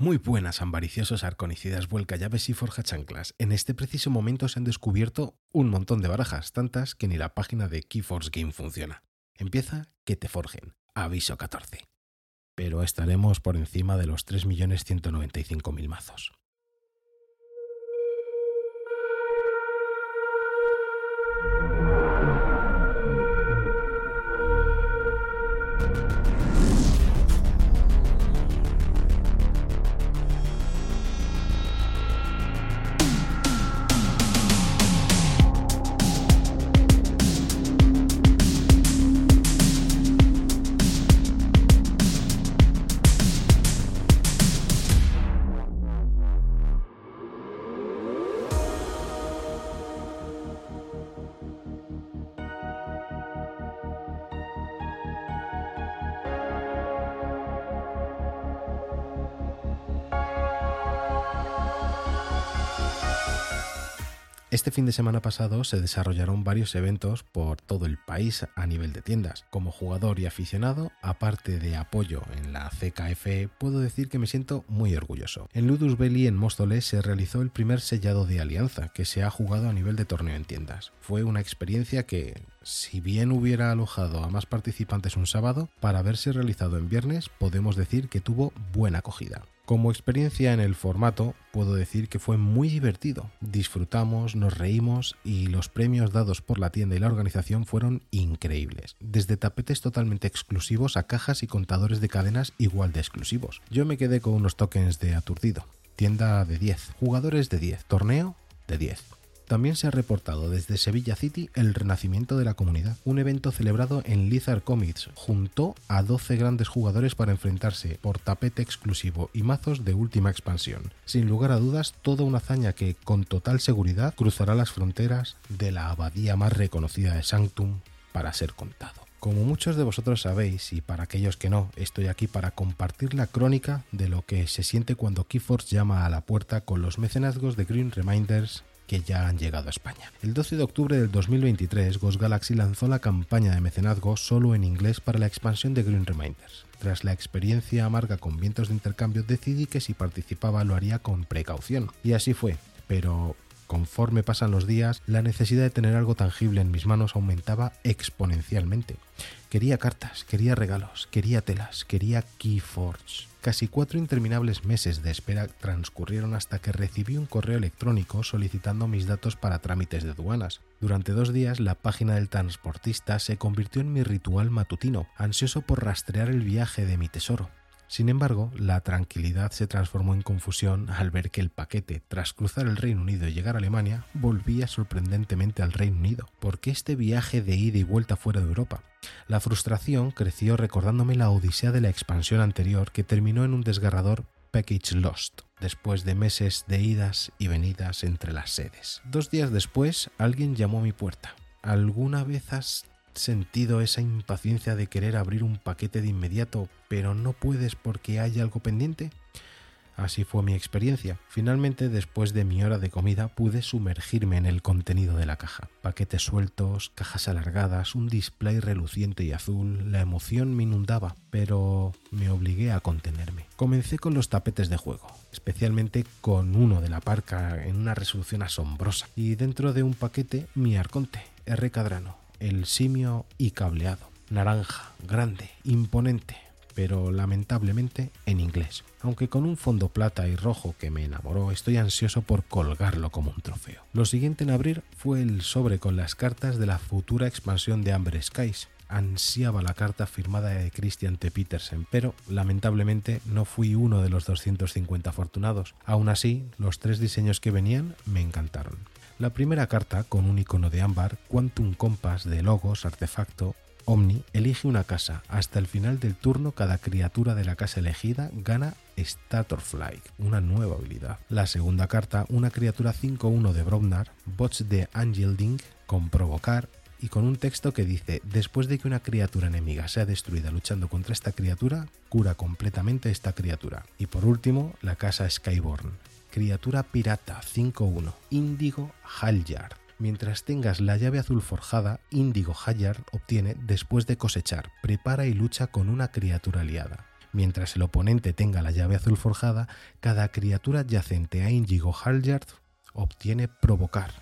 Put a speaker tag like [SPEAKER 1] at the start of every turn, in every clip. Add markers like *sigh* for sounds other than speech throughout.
[SPEAKER 1] Muy buenas, ambariciosos arconicidas, vuelca llaves y forja chanclas. En este preciso momento se han descubierto un montón de barajas, tantas que ni la página de Keyforce Game funciona. Empieza que te forjen. Aviso 14. Pero estaremos por encima de los 3.195.000 mazos. Este fin de semana pasado se desarrollaron varios eventos por todo el país a nivel de tiendas. Como jugador y aficionado, aparte de apoyo en la CKF, puedo decir que me siento muy orgulloso. En Ludus Belli en Móstoles se realizó el primer sellado de alianza que se ha jugado a nivel de torneo en tiendas. Fue una experiencia que, si bien hubiera alojado a más participantes un sábado, para haberse realizado en viernes podemos decir que tuvo buena acogida. Como experiencia en el formato, puedo decir que fue muy divertido. Disfrutamos, nos reímos y los premios dados por la tienda y la organización fueron increíbles. Desde tapetes totalmente exclusivos a cajas y contadores de cadenas igual de exclusivos. Yo me quedé con unos tokens de aturdido. Tienda de 10, jugadores de 10, torneo de 10. También se ha reportado desde Sevilla City el renacimiento de la comunidad. Un evento celebrado en Lizard Comics juntó a 12 grandes jugadores para enfrentarse por tapete exclusivo y mazos de última expansión. Sin lugar a dudas, toda una hazaña que con total seguridad cruzará las fronteras de la abadía más reconocida de Sanctum para ser contado. Como muchos de vosotros sabéis, y para aquellos que no, estoy aquí para compartir la crónica de lo que se siente cuando Keyforce llama a la puerta con los mecenazgos de Green Reminders que ya han llegado a España. El 12 de octubre del 2023, Ghost Galaxy lanzó la campaña de mecenazgo solo en inglés para la expansión de Green Reminders. Tras la experiencia amarga con vientos de intercambio, decidí que si participaba lo haría con precaución. Y así fue. Pero conforme pasan los días, la necesidad de tener algo tangible en mis manos aumentaba exponencialmente. Quería cartas, quería regalos, quería telas, quería Keyforge. Casi cuatro interminables meses de espera transcurrieron hasta que recibí un correo electrónico solicitando mis datos para trámites de aduanas. Durante dos días la página del transportista se convirtió en mi ritual matutino, ansioso por rastrear el viaje de mi tesoro. Sin embargo, la tranquilidad se transformó en confusión al ver que el paquete, tras cruzar el Reino Unido y llegar a Alemania, volvía sorprendentemente al Reino Unido. ¿Por qué este viaje de ida y vuelta fuera de Europa? La frustración creció recordándome la odisea de la expansión anterior que terminó en un desgarrador package lost, después de meses de idas y venidas entre las sedes. Dos días después, alguien llamó a mi puerta. ¿Alguna vez has sentido esa impaciencia de querer abrir un paquete de inmediato, pero no puedes porque hay algo pendiente? Así fue mi experiencia. Finalmente, después de mi hora de comida, pude sumergirme en el contenido de la caja. Paquetes sueltos, cajas alargadas, un display reluciente y azul. La emoción me inundaba, pero me obligué a contenerme. Comencé con los tapetes de juego, especialmente con uno de la parca en una resolución asombrosa. Y dentro de un paquete, mi arconte, R. Cadrano, el simio y cableado. Naranja, grande, imponente, pero lamentablemente en inglés. Aunque con un fondo plata y rojo que me enamoró, estoy ansioso por colgarlo como un trofeo. Lo siguiente en abrir fue el sobre con las cartas de la futura expansión de Amber Skies. Ansiaba la carta firmada de Christian T. Petersen, pero lamentablemente no fui uno de los 250 afortunados. Aún así, los tres diseños que venían me encantaron. La primera carta, con un icono de ámbar, Quantum Compass de logos, artefacto, Omni, elige una casa. Hasta el final del turno, cada criatura de la casa elegida gana Statorfly, una nueva habilidad. La segunda carta, una criatura 5-1 de Brobnar, bots de Angelding, con provocar y con un texto que dice, después de que una criatura enemiga sea destruida luchando contra esta criatura, cura completamente esta criatura. Y por último, la casa Skyborn, criatura pirata 5-1, Índigo Halyard. Mientras tengas la llave azul forjada, Índigo Halyard obtiene después de cosechar, prepara y lucha con una criatura aliada. Mientras el oponente tenga la llave azul forjada, cada criatura adyacente a Indigo Halyard obtiene provocar.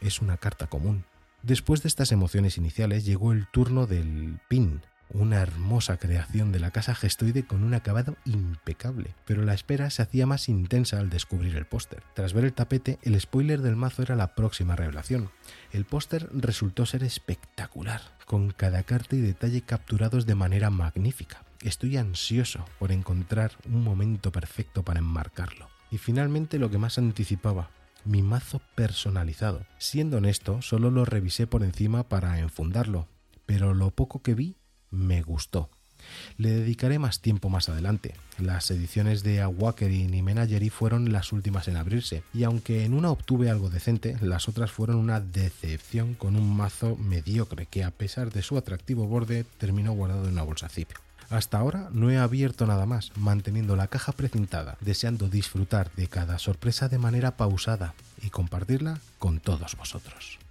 [SPEAKER 1] Es una carta común. Después de estas emociones iniciales llegó el turno del pin, una hermosa creación de la casa gestoide con un acabado impecable, pero la espera se hacía más intensa al descubrir el póster. Tras ver el tapete, el spoiler del mazo era la próxima revelación. El póster resultó ser espectacular, con cada carta y detalle capturados de manera magnífica. Estoy ansioso por encontrar un momento perfecto para enmarcarlo. Y finalmente lo que más anticipaba, mi mazo personalizado. Siendo honesto, solo lo revisé por encima para enfundarlo, pero lo poco que vi me gustó. Le dedicaré más tiempo más adelante. Las ediciones de Awakening y Menagerie fueron las últimas en abrirse, y aunque en una obtuve algo decente, las otras fueron una decepción con un mazo mediocre que a pesar de su atractivo borde terminó guardado en una bolsa zip. Hasta ahora no he abierto nada más, manteniendo la caja precintada, deseando disfrutar de cada sorpresa de manera pausada y compartirla con todos vosotros.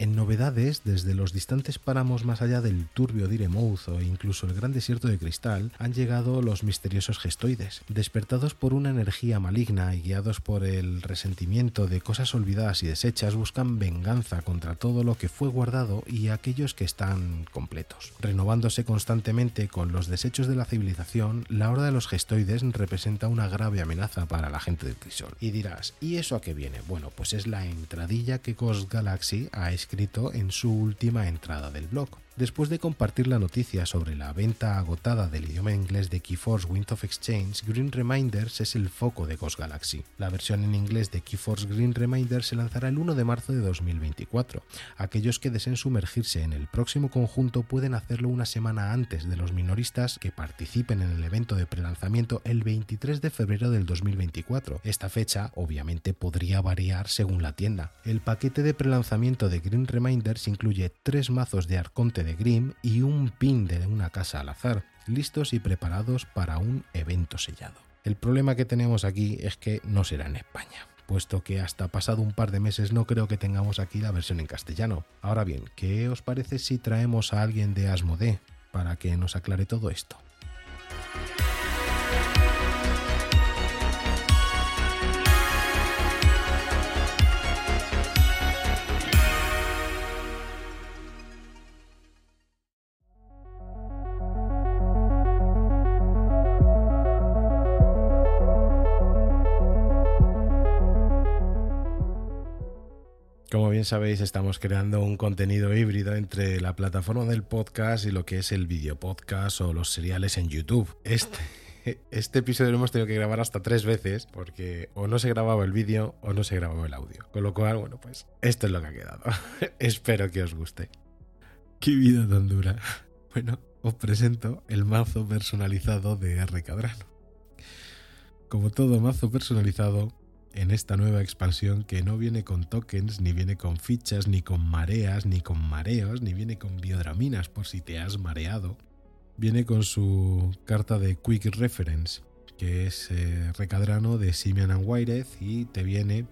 [SPEAKER 1] En novedades, desde los distantes páramos más allá del turbio Diremouth o incluso el gran desierto de cristal, han llegado los misteriosos gestoides. Despertados por una energía maligna y guiados por el resentimiento de cosas olvidadas y deshechas, buscan venganza contra todo lo que fue guardado y aquellos que están completos. Renovándose constantemente con los desechos de la civilización, la horda de los gestoides representa una grave amenaza para la gente del crisol. Y dirás, ¿y eso a qué viene? Bueno, pues es la entradilla que Ghost Galaxy ha escrito escrito en su última entrada del blog. Después de compartir la noticia sobre la venta agotada del idioma inglés de Keyforce Wind of Exchange, Green Reminders es el foco de Ghost Galaxy. La versión en inglés de Keyforce Green Reminders se lanzará el 1 de marzo de 2024. Aquellos que deseen sumergirse en el próximo conjunto pueden hacerlo una semana antes de los minoristas que participen en el evento de prelanzamiento el 23 de febrero del 2024. Esta fecha obviamente podría variar según la tienda. El paquete de prelanzamiento de Green Reminders incluye tres mazos de Arconte de Grimm y un pin de una casa al azar, listos y preparados para un evento sellado. El problema que tenemos aquí es que no será en España, puesto que hasta pasado un par de meses no creo que tengamos aquí la versión en castellano. Ahora bien, ¿qué os parece si traemos a alguien de Asmodee para que nos aclare todo esto? Sabéis, estamos creando un contenido híbrido entre la plataforma del podcast y lo que es el video podcast o los seriales en YouTube. Este, *laughs* este episodio lo hemos tenido que grabar hasta tres veces porque o no se grababa el vídeo o no se grababa el audio. Con lo cual, bueno, pues esto es lo que ha quedado. *laughs* Espero que os guste. Qué vida tan dura. Bueno, os presento el mazo personalizado de R. Cadrano. Como todo mazo personalizado, en esta nueva expansión que no viene con tokens, ni viene con fichas, ni con mareas, ni con mareos, ni viene con biodraminas por si te has mareado. Viene con su carta de Quick Reference, que es eh, recadrano de Simian and y te viene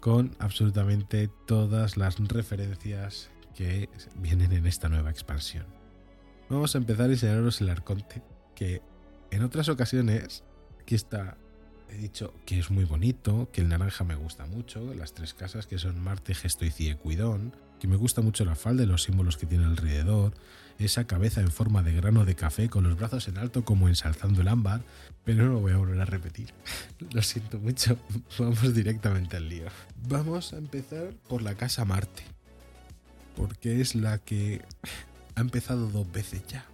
[SPEAKER 1] con absolutamente todas las referencias que vienen en esta nueva expansión. Vamos a empezar a enseñaros el arconte, que en otras ocasiones aquí está he dicho que es muy bonito, que el naranja me gusta mucho, las tres casas que son Marte, Gesto y Ciecuidón, que me gusta mucho la falda y los símbolos que tiene alrededor, esa cabeza en forma de grano de café con los brazos en alto como ensalzando el ámbar, pero no lo voy a volver a repetir. *laughs* lo siento mucho, *laughs* vamos directamente al lío. Vamos a empezar por la casa Marte, porque es la que ha empezado dos veces ya.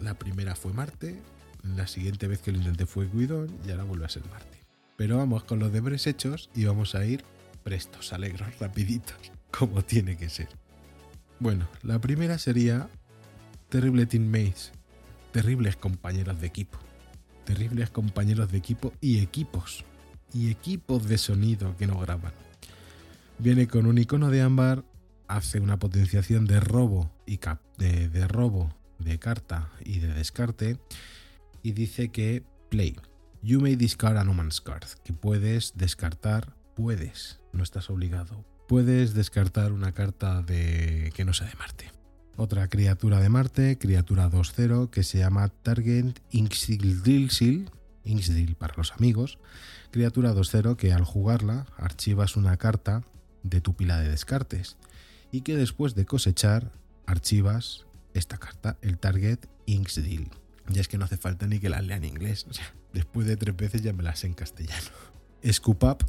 [SPEAKER 1] La primera fue Marte, la siguiente vez que lo intenté fue Guidón y ahora vuelve a ser Marte. Pero vamos con los deberes hechos y vamos a ir prestos, alegros, rapiditos, *laughs* como tiene que ser. Bueno, la primera sería Terrible Teammates, terribles compañeros de equipo. Terribles compañeros de equipo y equipos. Y equipos de sonido que no graban. Viene con un icono de ámbar, hace una potenciación de robo y cap de robo de carta y de descarte y dice que play. You may discard a no man's card, que puedes descartar, puedes, no estás obligado. Puedes descartar una carta de que no sea de Marte. Otra criatura de Marte, criatura 2-0, que se llama Target Inxdilsil, Inxdil para los amigos, criatura 2-0 que al jugarla archivas una carta de tu pila de descartes y que después de cosechar archivas esta carta, el Target Inxdil. Ya es que no hace falta ni que la lea en inglés, después de tres veces ya me las sé en castellano. Scoop Up,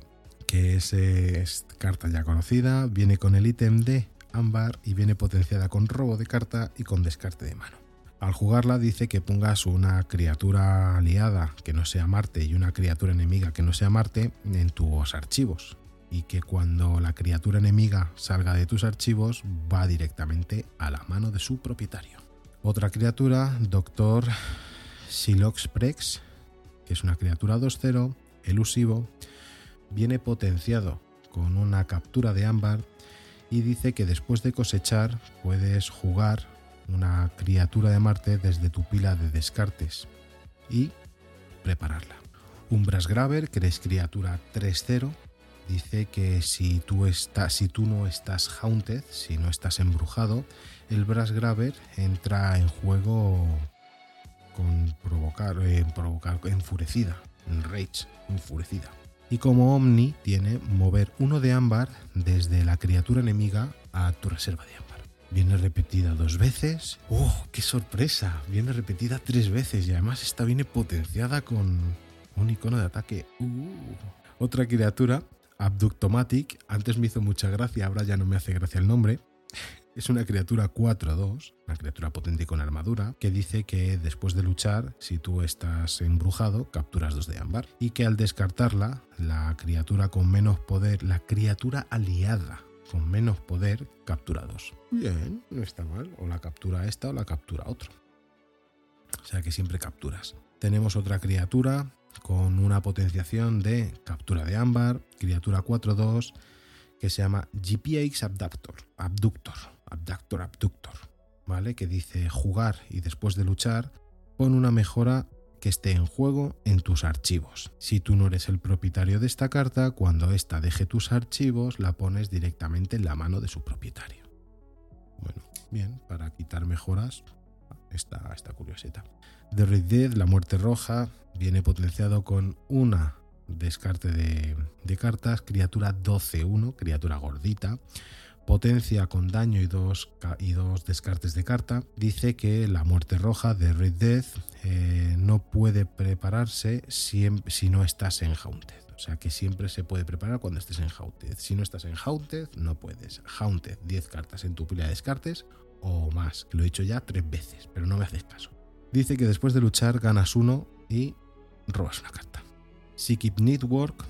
[SPEAKER 1] que es, es carta ya conocida, viene con el ítem de ámbar y viene potenciada con robo de carta y con descarte de mano. Al jugarla dice que pongas una criatura aliada que no sea Marte y una criatura enemiga que no sea Marte en tus archivos y que cuando la criatura enemiga salga de tus archivos va directamente a la mano de su propietario. Otra criatura, Doctor Siloxprex, que es una criatura 2-0, elusivo, viene potenciado con una captura de ámbar y dice que después de cosechar puedes jugar una criatura de Marte desde tu pila de descartes y prepararla. Umbras Graver, que eres criatura 3-0, dice que si tú, si tú no estás haunted, si no estás embrujado, el Brass Graver entra en juego con provocar, eh, provocar enfurecida, en rage, enfurecida. Y como Omni tiene mover uno de ámbar desde la criatura enemiga a tu reserva de ámbar. Viene repetida dos veces. ¡Oh, qué sorpresa! Viene repetida tres veces y además esta viene potenciada con un icono de ataque. Uh. Otra criatura Abductomatic, antes me hizo mucha gracia, ahora ya no me hace gracia el nombre. Es una criatura 4-2, una criatura potente con armadura, que dice que después de luchar, si tú estás embrujado, capturas dos de ámbar. Y que al descartarla, la criatura con menos poder, la criatura aliada con menos poder, captura dos. Bien, no está mal. O la captura esta o la captura otro. O sea que siempre capturas. Tenemos otra criatura con una potenciación de captura de ámbar, criatura 4-2, que se llama GPX Abductor, Abductor, Abductor, Abductor, ¿vale? Que dice jugar y después de luchar, pon una mejora que esté en juego en tus archivos. Si tú no eres el propietario de esta carta, cuando ésta deje tus archivos, la pones directamente en la mano de su propietario. Bueno, bien, para quitar mejoras, esta, esta curiosita. The Red Dead, la muerte roja, viene potenciado con una descarte de, cartas, criatura 12-1, criatura gordita, potencia con daño y dos, y dos descartes de carta. Dice que la muerte roja de Red Death eh, no puede prepararse si, si no estás en Haunted. O sea que siempre se puede preparar cuando estés en Haunted. Si no estás en Haunted, no puedes. Haunted, 10 cartas en tu pila de descartes o más. Lo he dicho ya tres veces, pero no me haces caso. Dice que después de luchar ganas uno y robas una carta. Psychic Network,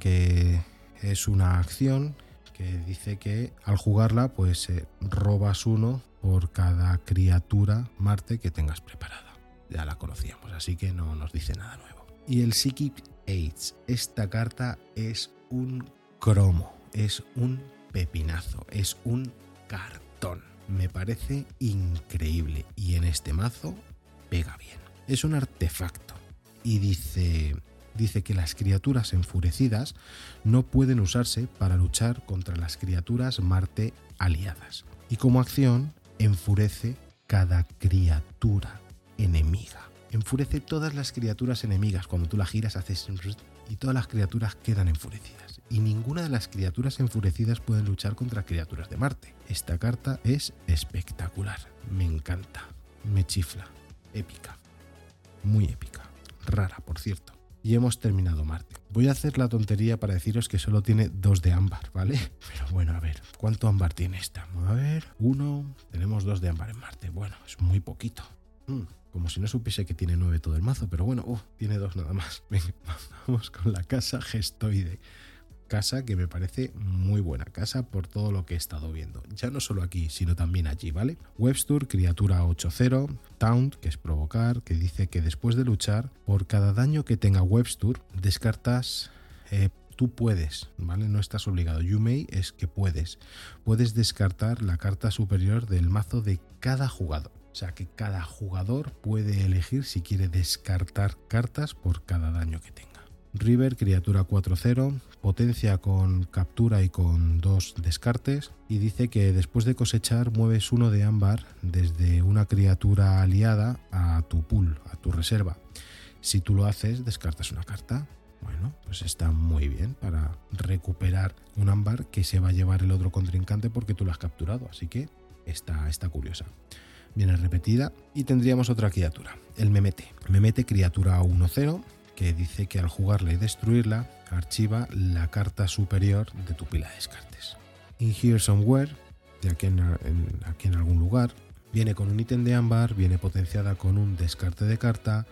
[SPEAKER 1] que es una acción que dice que al jugarla pues eh, robas uno por cada criatura Marte que tengas preparada. Ya la conocíamos, así que no nos dice nada nuevo. Y el Psychic Age, esta carta es un cromo, es un pepinazo, es un cartón. Me parece increíble y en este mazo pega bien. Es un artefacto y dice, dice que las criaturas enfurecidas no pueden usarse para luchar contra las criaturas Marte aliadas. Y como acción, enfurece cada criatura enemiga. Enfurece todas las criaturas enemigas. Cuando tú la giras, haces y todas las criaturas quedan enfurecidas. Y ninguna de las criaturas enfurecidas pueden luchar contra criaturas de Marte. Esta carta es espectacular. Me encanta. Me chifla. Épica. Muy épica rara, por cierto. Y hemos terminado Marte. Voy a hacer la tontería para deciros que solo tiene dos de ámbar, ¿vale? *laughs* Pero bueno, a ver, ¿cuánto ámbar tiene esta? A ver, uno, tenemos dos de ámbar en Marte. Bueno, es muy poquito. Hmm, como si no supiese que tiene nueve todo el mazo, pero bueno, uh, tiene dos nada más. *laughs* Venga, vamos con la casa gestoide casa que me parece muy buena casa por todo lo que he estado viendo. Ya no solo aquí, sino también allí, ¿vale? Webster, criatura 8-0, Taunt, que es provocar, que dice que después de luchar, por cada daño que tenga Webster, descartas... Eh, tú puedes, ¿vale? No estás obligado. You may es que puedes. Puedes descartar la carta superior del mazo de cada jugador. O sea que cada jugador puede elegir si quiere descartar cartas por cada daño que tenga. River, criatura 4-0, potencia con captura y con dos descartes. Y dice que después de cosechar mueves uno de ámbar desde una criatura aliada a tu pool, a tu reserva. Si tú lo haces, descartas una carta. Bueno, pues está muy bien para recuperar un ámbar que se va a llevar el otro contrincante porque tú lo has capturado. Así que está, está curiosa. Viene repetida y tendríamos otra criatura, el Memete. Memete, criatura 1-0, que dice que al jugarla y destruirla, archiva la carta superior de tu pila de descartes. In Here Somewhere, de aquí en, aquí en algún lugar, viene con un ítem de ámbar, viene potenciada con un descarte de carta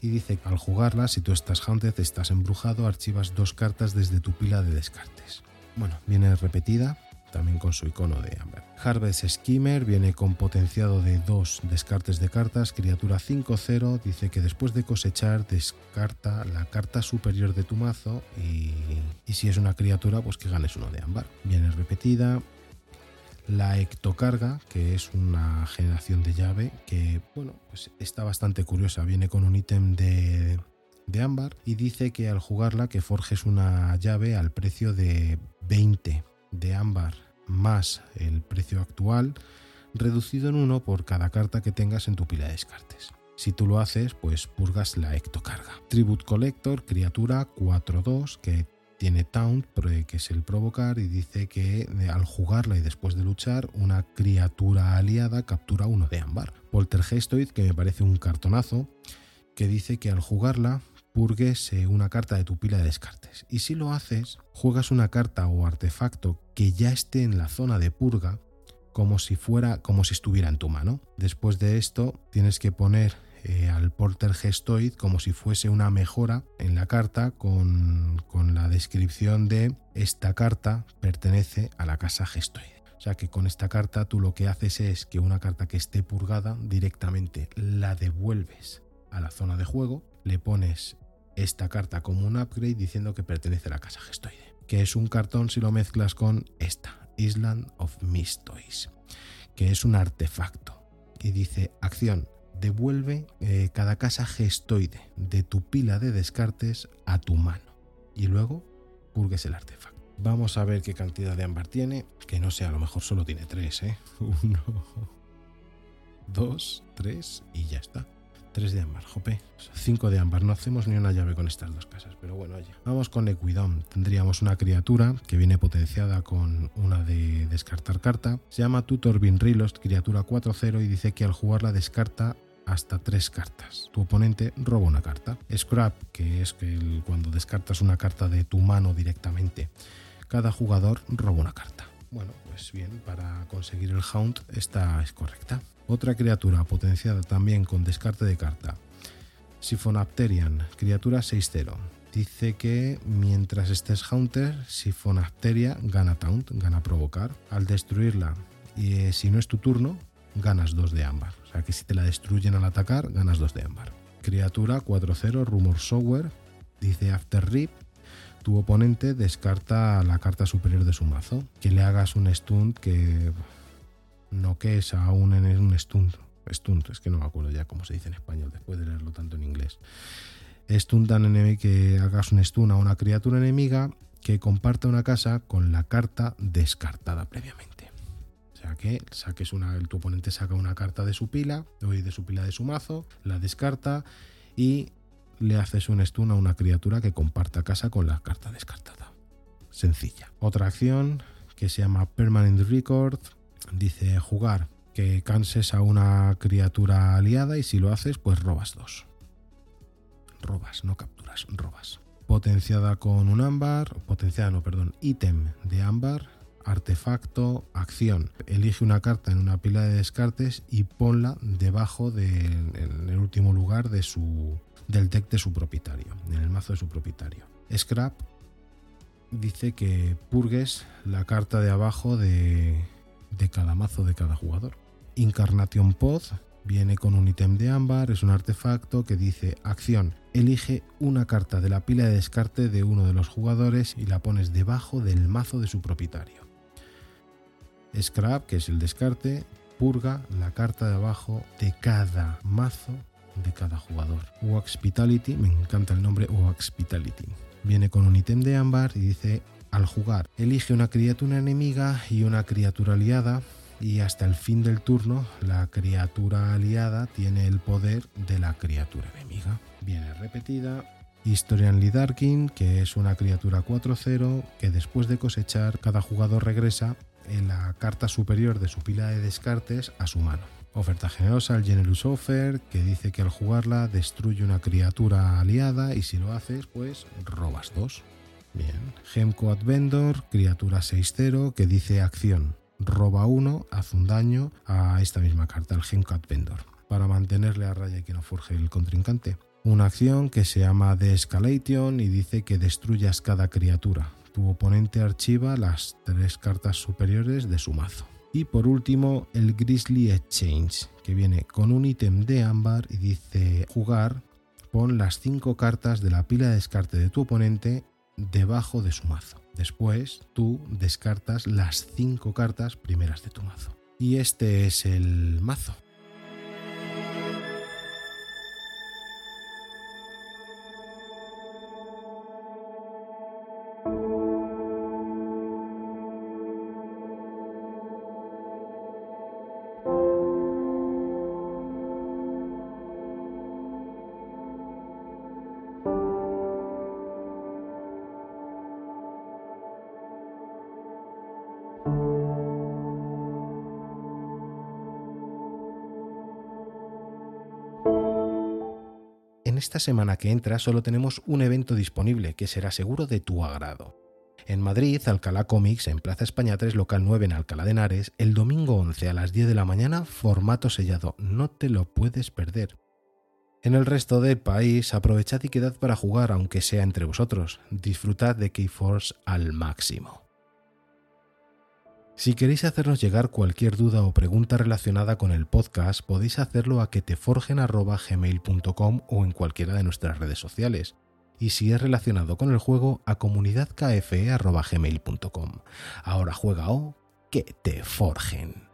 [SPEAKER 1] y dice que al jugarla, si tú estás haunted, estás embrujado, archivas dos cartas desde tu pila de descartes. Bueno, viene repetida, también con su icono de Amber. Harvest Skimmer viene con potenciado de dos descartes de cartas, criatura 5-0, dice que después de cosechar descarta la carta superior de tu mazo y, y si es una criatura pues que ganes uno de ámbar. Viene repetida, la ectocarga, que es una generación de llave que, bueno, pues está bastante curiosa. Viene con un ítem de, de ámbar y dice que al jugarla que forjes una llave al precio de 20 de ámbar más el precio actual, reducido en uno por cada carta que tengas en tu pila de descartes. Si tú lo haces, pues purgas la ectocarga. Tribute Collector, criatura 4-2, que tiene Taunt, que es el provocar, y dice que eh, al jugarla y después de luchar, una criatura aliada captura uno de ámbar. Poltergestoid, que me parece un cartonazo, que dice que al jugarla purgues eh, una carta de tu pila de descartes. Y si lo haces, juegas una carta o artefacto que ya esté en la zona de purga como si fuera como si estuviera en tu mano. Después de esto tienes que poner eh, al Porter Gestoid como si fuese una mejora en la carta con, con la descripción de esta carta pertenece a la casa Gestoid. O sea que con esta carta tú lo que haces es que una carta que esté purgada directamente la devuelves a la zona de juego, le pones esta carta como un upgrade diciendo que pertenece a la casa Gestoide que es un cartón si lo mezclas con esta, Island of Mistoys, que es un artefacto. Y dice, acción, devuelve eh, cada casa gestoide de tu pila de descartes a tu mano. Y luego purgues el artefacto. Vamos a ver qué cantidad de ámbar tiene. Que no sé, a lo mejor solo tiene tres, ¿eh? *laughs* Uno, dos, tres y ya está. 3 de ámbar, jope. 5 de ámbar. No hacemos ni una llave con estas dos casas, pero bueno, ya. Vamos con Equidom. Tendríamos una criatura que viene potenciada con una de descartar carta. Se llama Tutor Binrilost, criatura 4-0 y dice que al jugarla descarta hasta 3 cartas. Tu oponente roba una carta. Scrap, que es cuando descartas una carta de tu mano directamente, cada jugador roba una carta. Bueno, pues bien, para conseguir el Hound esta es correcta. Otra criatura potenciada también con descarte de carta. Siphonapterian, criatura 6-0. Dice que mientras estés Haunter, Siphonapteria gana Taunt, gana provocar. Al destruirla, y eh, si no es tu turno, ganas 2 de ámbar. O sea que si te la destruyen al atacar, ganas 2 de ámbar. Criatura 4-0, Rumor Sower. Dice After Rip, tu oponente descarta la carta superior de su mazo. Que le hagas un stunt que no que es aún en un stunt. Stunt, es que no me acuerdo ya cómo se dice en español después de leerlo tanto en inglés. Stuntan enemigo que hagas un stun a una criatura enemiga que comparta una casa con la carta descartada previamente. O sea que saques una, tu oponente saca una carta de su pila, de su pila de su mazo, la descarta y le haces un stun a una criatura que comparta casa con la carta descartada. Sencilla. Otra acción que se llama Permanent Record Dice jugar que canses a una criatura aliada y si lo haces, pues robas dos. Robas, no capturas, robas. Potenciada con un ámbar, potenciada, no, perdón, ítem de ámbar, artefacto, acción. Elige una carta en una pila de descartes y ponla debajo del último lugar de su, del deck de su propietario, en el mazo de su propietario. Scrap dice que purgues la carta de abajo de, de cada mazo de cada jugador. Incarnation Pod viene con un ítem de ámbar, es un artefacto que dice acción, elige una carta de la pila de descarte de uno de los jugadores y la pones debajo del mazo de su propietario. Scrap, que es el descarte, purga la carta de abajo de cada mazo de cada jugador. Hospitality, me encanta el nombre Hospitality Viene con un ítem de ámbar y dice al jugar elige una criatura enemiga y una criatura aliada y hasta el fin del turno la criatura aliada tiene el poder de la criatura enemiga. Viene repetida. Historian Lidarkin, que es una criatura 4-0 que después de cosechar cada jugador regresa en la carta superior de su pila de descartes a su mano. Oferta generosa al Generous Offer, que dice que al jugarla destruye una criatura aliada y si lo haces, pues robas dos. Bien. Gemco Vendor, criatura 6-0, que dice acción. Roba uno, haz un daño a esta misma carta, el Gemco Vendor, para mantenerle a raya y que no forje el contrincante. Una acción que se llama The Escalation y dice que destruyas cada criatura. Tu oponente archiva las tres cartas superiores de su mazo. Y por último, el Grizzly Exchange, que viene con un ítem de ámbar y dice jugar, pon las 5 cartas de la pila de descarte de tu oponente debajo de su mazo. Después tú descartas las 5 cartas primeras de tu mazo. Y este es el mazo. En esta semana que entra solo tenemos un evento disponible que será seguro de tu agrado. En Madrid, Alcalá Comics, en Plaza España 3, local 9 en Alcalá de Henares, el domingo 11 a las 10 de la mañana, formato sellado. No te lo puedes perder. En el resto del país, aprovechad y quedad para jugar, aunque sea entre vosotros. Disfrutad de Keyforce al máximo. Si queréis hacernos llegar cualquier duda o pregunta relacionada con el podcast, podéis hacerlo a que o en cualquiera de nuestras redes sociales. Y si es relacionado con el juego, a comunidadkfe.gmail.com. Ahora juega o que te forjen.